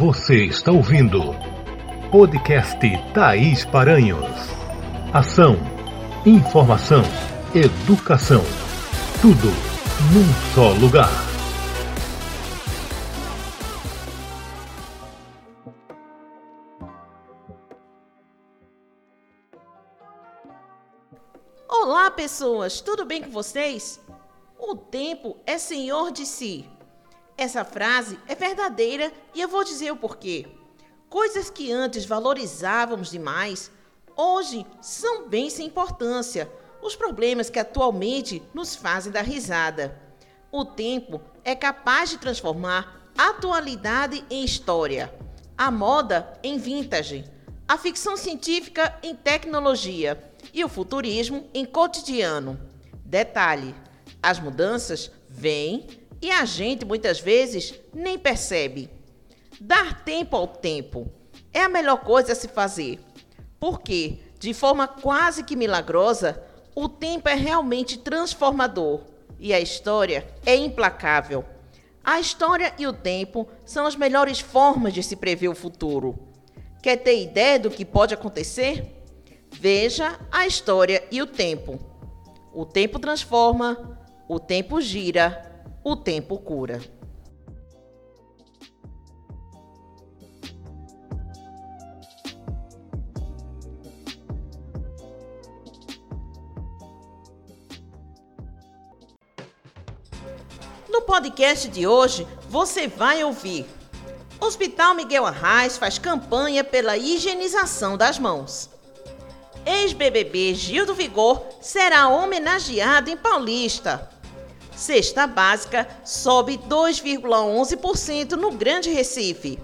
Você está ouvindo podcast Thaís Paranhos. Ação, informação, educação. Tudo num só lugar. Olá, pessoas, tudo bem com vocês? O tempo é senhor de si. Essa frase é verdadeira e eu vou dizer o porquê. Coisas que antes valorizávamos demais, hoje são bem sem importância. Os problemas que atualmente nos fazem dar risada. O tempo é capaz de transformar atualidade em história, a moda em vintage, a ficção científica em tecnologia e o futurismo em cotidiano. Detalhe: as mudanças vêm e a gente muitas vezes nem percebe. Dar tempo ao tempo é a melhor coisa a se fazer, porque, de forma quase que milagrosa, o tempo é realmente transformador e a história é implacável. A história e o tempo são as melhores formas de se prever o futuro. Quer ter ideia do que pode acontecer? Veja a história e o tempo. O tempo transforma, o tempo gira, o tempo cura. No podcast de hoje, você vai ouvir. Hospital Miguel Arraes faz campanha pela higienização das mãos. Ex-BBB Gil do Vigor será homenageado em Paulista. Cesta básica sobe 2,11% no Grande Recife.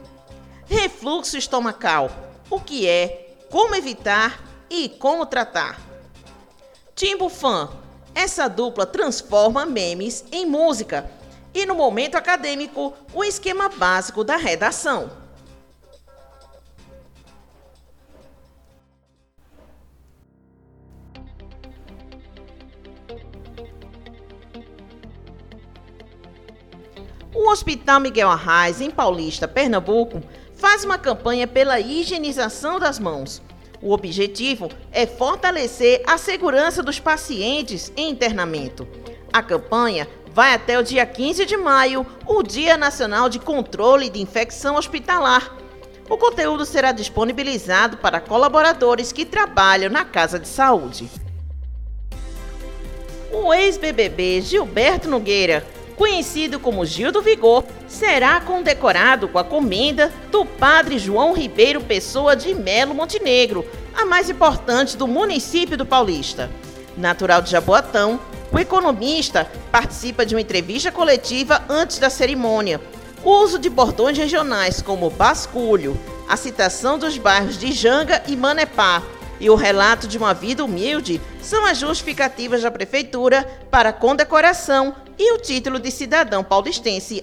Refluxo estomacal: o que é, como evitar e como tratar. Timbo Fã: essa dupla transforma memes em música. E no momento acadêmico, o esquema básico da redação. O Hospital Miguel Arraes, em Paulista, Pernambuco, faz uma campanha pela higienização das mãos. O objetivo é fortalecer a segurança dos pacientes em internamento. A campanha vai até o dia 15 de maio, o Dia Nacional de Controle de Infecção Hospitalar. O conteúdo será disponibilizado para colaboradores que trabalham na Casa de Saúde. O ex-BBB Gilberto Nogueira conhecido como Gil do Vigor, será condecorado com a comenda do padre João Ribeiro Pessoa de Melo Montenegro, a mais importante do município do Paulista. Natural de Jaboatão, o economista participa de uma entrevista coletiva antes da cerimônia. O uso de bordões regionais como basculho, a citação dos bairros de Janga e Manepá e o relato de uma vida humilde são as justificativas da prefeitura para a condecoração e o título de cidadão paulistense.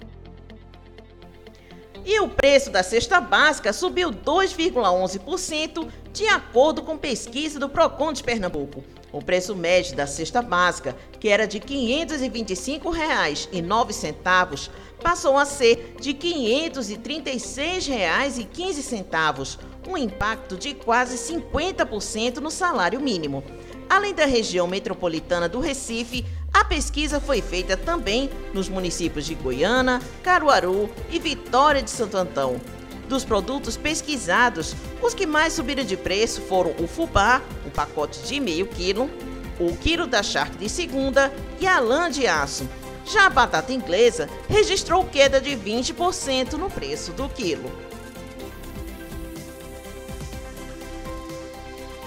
E o preço da cesta básica subiu 2,11% de acordo com pesquisa do Procon de Pernambuco. O preço médio da cesta básica, que era de R$ 525,09, passou a ser de R$ 536,15, um impacto de quase 50% no salário mínimo. Além da região metropolitana do Recife, a pesquisa foi feita também nos municípios de Goiânia, Caruaru e Vitória de Santo Antão. Dos produtos pesquisados, os que mais subiram de preço foram o fubá, um pacote de meio quilo, o quilo da charque de segunda e a lã de aço. Já a batata inglesa registrou queda de 20% no preço do quilo.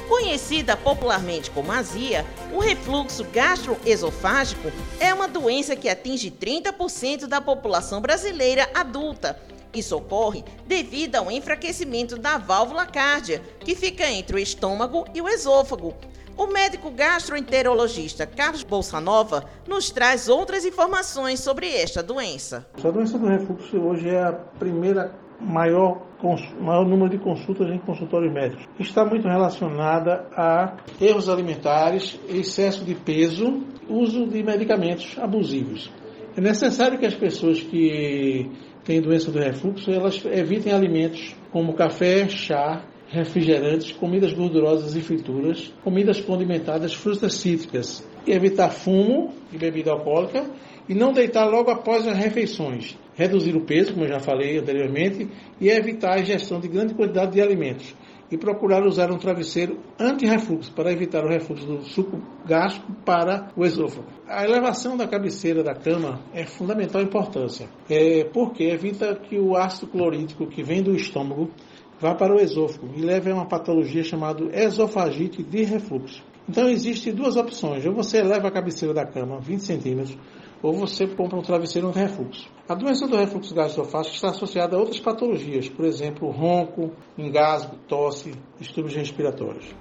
Conhecida popularmente como azia, o refluxo gastroesofágico é uma doença que atinge 30% da população brasileira adulta. Isso ocorre devido ao enfraquecimento da válvula cárdia, que fica entre o estômago e o esôfago. O médico gastroenterologista Carlos Bolsanova nos traz outras informações sobre esta doença. A doença do refluxo hoje é a primeira maior, maior número de consultas em consultórios médicos. Está muito relacionada a erros alimentares, excesso de peso, uso de medicamentos abusivos. É necessário que as pessoas que têm doença do refluxo, elas evitem alimentos como café, chá, refrigerantes, comidas gordurosas e frituras, comidas condimentadas, frutas cítricas, e evitar fumo e bebida alcoólica e não deitar logo após as refeições. Reduzir o peso, como eu já falei anteriormente, e evitar a ingestão de grande quantidade de alimentos e procurar usar um travesseiro anti-refluxo para evitar o refluxo do suco gástrico para o esôfago. A elevação da cabeceira da cama é fundamental importância, é porque evita que o ácido clorídrico que vem do estômago vá para o esôfago e leve a uma patologia chamada esofagite de refluxo. Então existem duas opções, ou você eleva a cabeceira da cama 20 centímetros, ou você compra um travesseiro anti-refluxo. A doença do refluxo gastroesofágico está associada a outras patologias, por exemplo, ronco, engasgo, tosse, distúrbios respiratórios.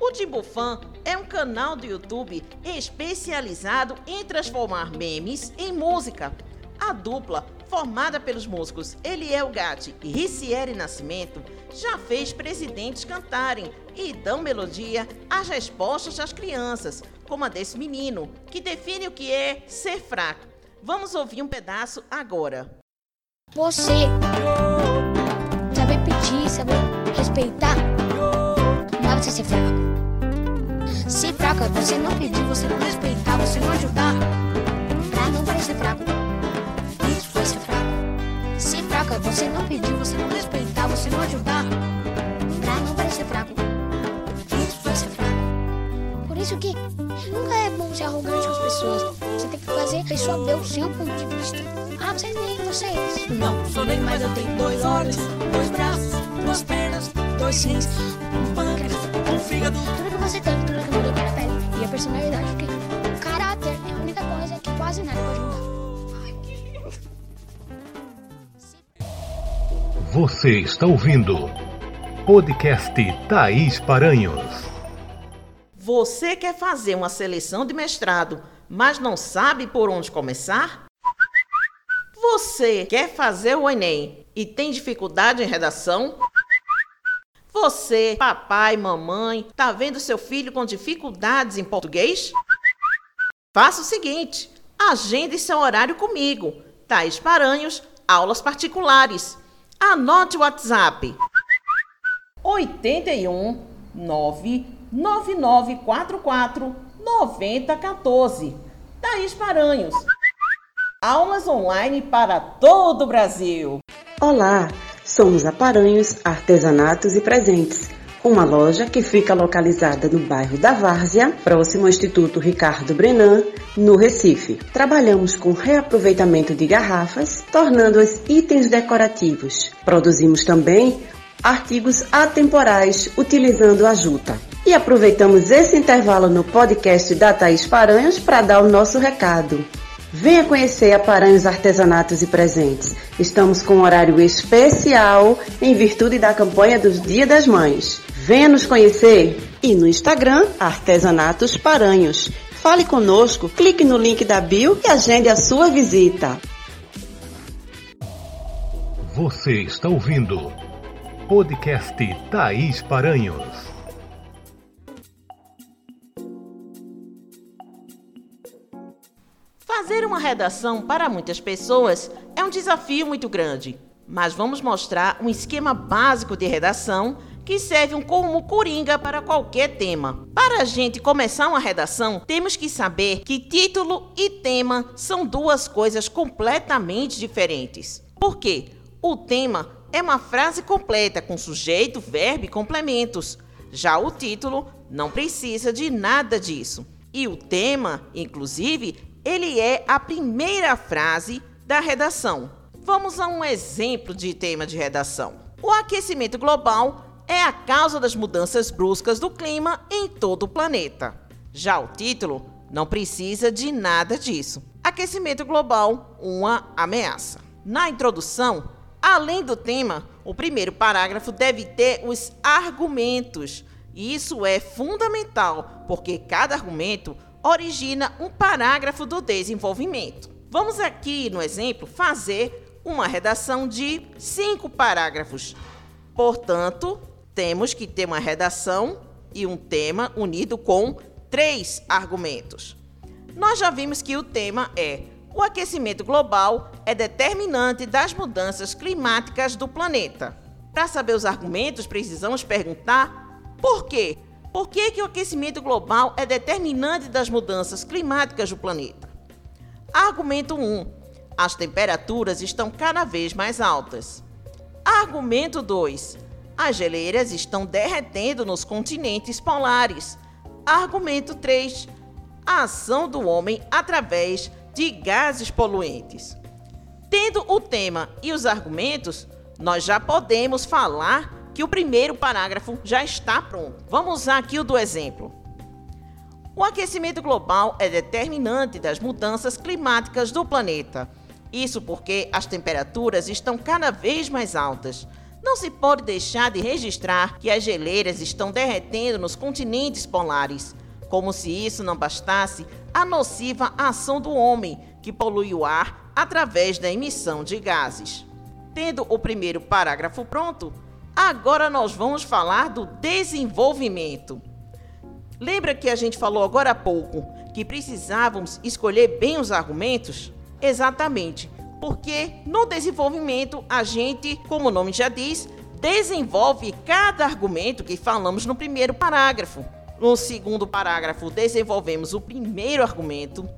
O Tibufan é um canal do YouTube especializado em transformar memes em música. A dupla, formada pelos músicos Eliel Gatti e Ricieri Nascimento, já fez presidentes cantarem e dão melodia às respostas das crianças, como a desse menino, que define o que é ser fraco. Vamos ouvir um pedaço agora. Você saber pedir, saber respeitar, não é você ser fraco. Ser fraco é você não pedir, você não respeitar, você não ajudar, pra não parecer fraco. Isso é ser fraco. Ser fraco é você não pedir, você não respeitar, você não ajudar, isso que nunca é bom ser arrogante com as pessoas. Você tem que fazer a pessoa ver o seu ponto de vista. Ah, vocês nem vocês. Não sou nem mais, eu tenho dois olhos, dois braços, duas pernas, dois rins, um pâncreas, um fígado. Tudo que você tem, tudo que muda é a pele e a personalidade. Porque o caráter é a única coisa que quase nada pode mudar. Você está ouvindo podcast Thaís Paranhos. Você quer fazer uma seleção de mestrado, mas não sabe por onde começar? Você quer fazer o Enem e tem dificuldade em redação? Você, papai, mamãe, tá vendo seu filho com dificuldades em português? Faça o seguinte: agende seu horário comigo. Thaís Paranhos, aulas particulares. Anote o WhatsApp. 81 99944 9014. Thaís Paranhos. Aulas online para todo o Brasil. Olá, somos a Paranhos Artesanatos e Presentes, uma loja que fica localizada no bairro da Várzea, próximo ao Instituto Ricardo Brenan, no Recife. Trabalhamos com reaproveitamento de garrafas, tornando-as itens decorativos. Produzimos também artigos atemporais utilizando a juta. E aproveitamos esse intervalo no podcast da Thaís Paranhos para dar o nosso recado. Venha conhecer a Paranhos Artesanatos e Presentes. Estamos com um horário especial em virtude da campanha dos Dia das Mães. Venha nos conhecer e no Instagram Artesanatos Paranhos. Fale conosco, clique no link da bio e agende a sua visita. Você está ouvindo podcast Thaís Paranhos. Fazer uma redação para muitas pessoas é um desafio muito grande, mas vamos mostrar um esquema básico de redação que serve como coringa para qualquer tema. Para a gente começar uma redação, temos que saber que título e tema são duas coisas completamente diferentes. Por quê? O tema é uma frase completa com sujeito, verbo e complementos. Já o título não precisa de nada disso. E o tema, inclusive, ele é a primeira frase da redação. Vamos a um exemplo de tema de redação. O aquecimento global é a causa das mudanças bruscas do clima em todo o planeta. Já o título não precisa de nada disso. Aquecimento global, uma ameaça. Na introdução, além do tema, o primeiro parágrafo deve ter os argumentos. E isso é fundamental, porque cada argumento origina um parágrafo do desenvolvimento. Vamos aqui, no exemplo, fazer uma redação de cinco parágrafos. Portanto, temos que ter uma redação e um tema unido com três argumentos. Nós já vimos que o tema é O aquecimento global é determinante das mudanças climáticas do planeta. Para saber os argumentos, precisamos perguntar por quê? Por que, que o aquecimento global é determinante das mudanças climáticas do planeta? Argumento 1. As temperaturas estão cada vez mais altas. Argumento 2. As geleiras estão derretendo nos continentes polares. Argumento 3. A ação do homem através de gases poluentes. Tendo o tema e os argumentos, nós já podemos falar que o primeiro parágrafo já está pronto. Vamos usar aqui o do exemplo. O aquecimento global é determinante das mudanças climáticas do planeta. Isso porque as temperaturas estão cada vez mais altas. Não se pode deixar de registrar que as geleiras estão derretendo nos continentes polares. Como se isso não bastasse, a nociva ação do homem, que polui o ar através da emissão de gases. Tendo o primeiro parágrafo pronto, agora nós vamos falar do desenvolvimento. Lembra que a gente falou agora há pouco que precisávamos escolher bem os argumentos? Exatamente, porque no desenvolvimento a gente, como o nome já diz, desenvolve cada argumento que falamos no primeiro parágrafo. No segundo parágrafo, desenvolvemos o primeiro argumento.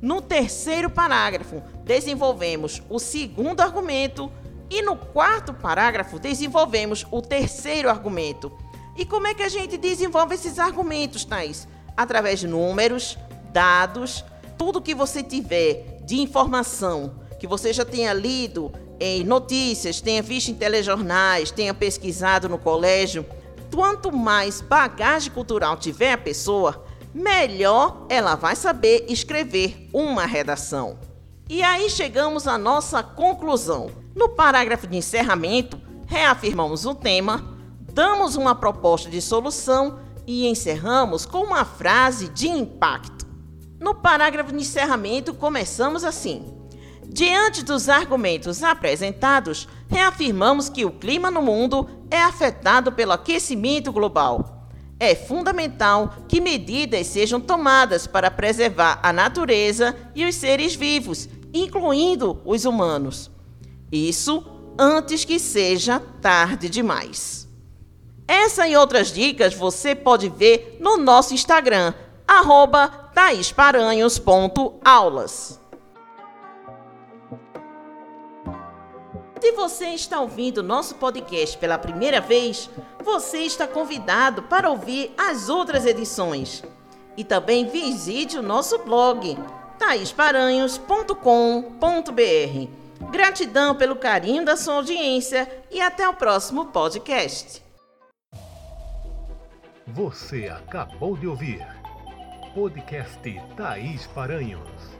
No terceiro parágrafo, desenvolvemos o segundo argumento. E no quarto parágrafo, desenvolvemos o terceiro argumento. E como é que a gente desenvolve esses argumentos, Thais? Através de números, dados, tudo que você tiver de informação, que você já tenha lido em notícias, tenha visto em telejornais, tenha pesquisado no colégio, Quanto mais bagagem cultural tiver a pessoa, melhor ela vai saber escrever uma redação. E aí chegamos à nossa conclusão. No parágrafo de encerramento, reafirmamos o tema, damos uma proposta de solução e encerramos com uma frase de impacto. No parágrafo de encerramento, começamos assim: Diante dos argumentos apresentados, reafirmamos que o clima no mundo é afetado pelo aquecimento global. É fundamental que medidas sejam tomadas para preservar a natureza e os seres vivos, incluindo os humanos. Isso antes que seja tarde demais. Essa e outras dicas você pode ver no nosso Instagram, arroba taisparanhos.aulas. Se você está ouvindo nosso podcast pela primeira vez, você está convidado para ouvir as outras edições. E também visite o nosso blog taisparanhos.com.br. Gratidão pelo carinho da sua audiência e até o próximo podcast. Você acabou de ouvir podcast Thaís Paranhos.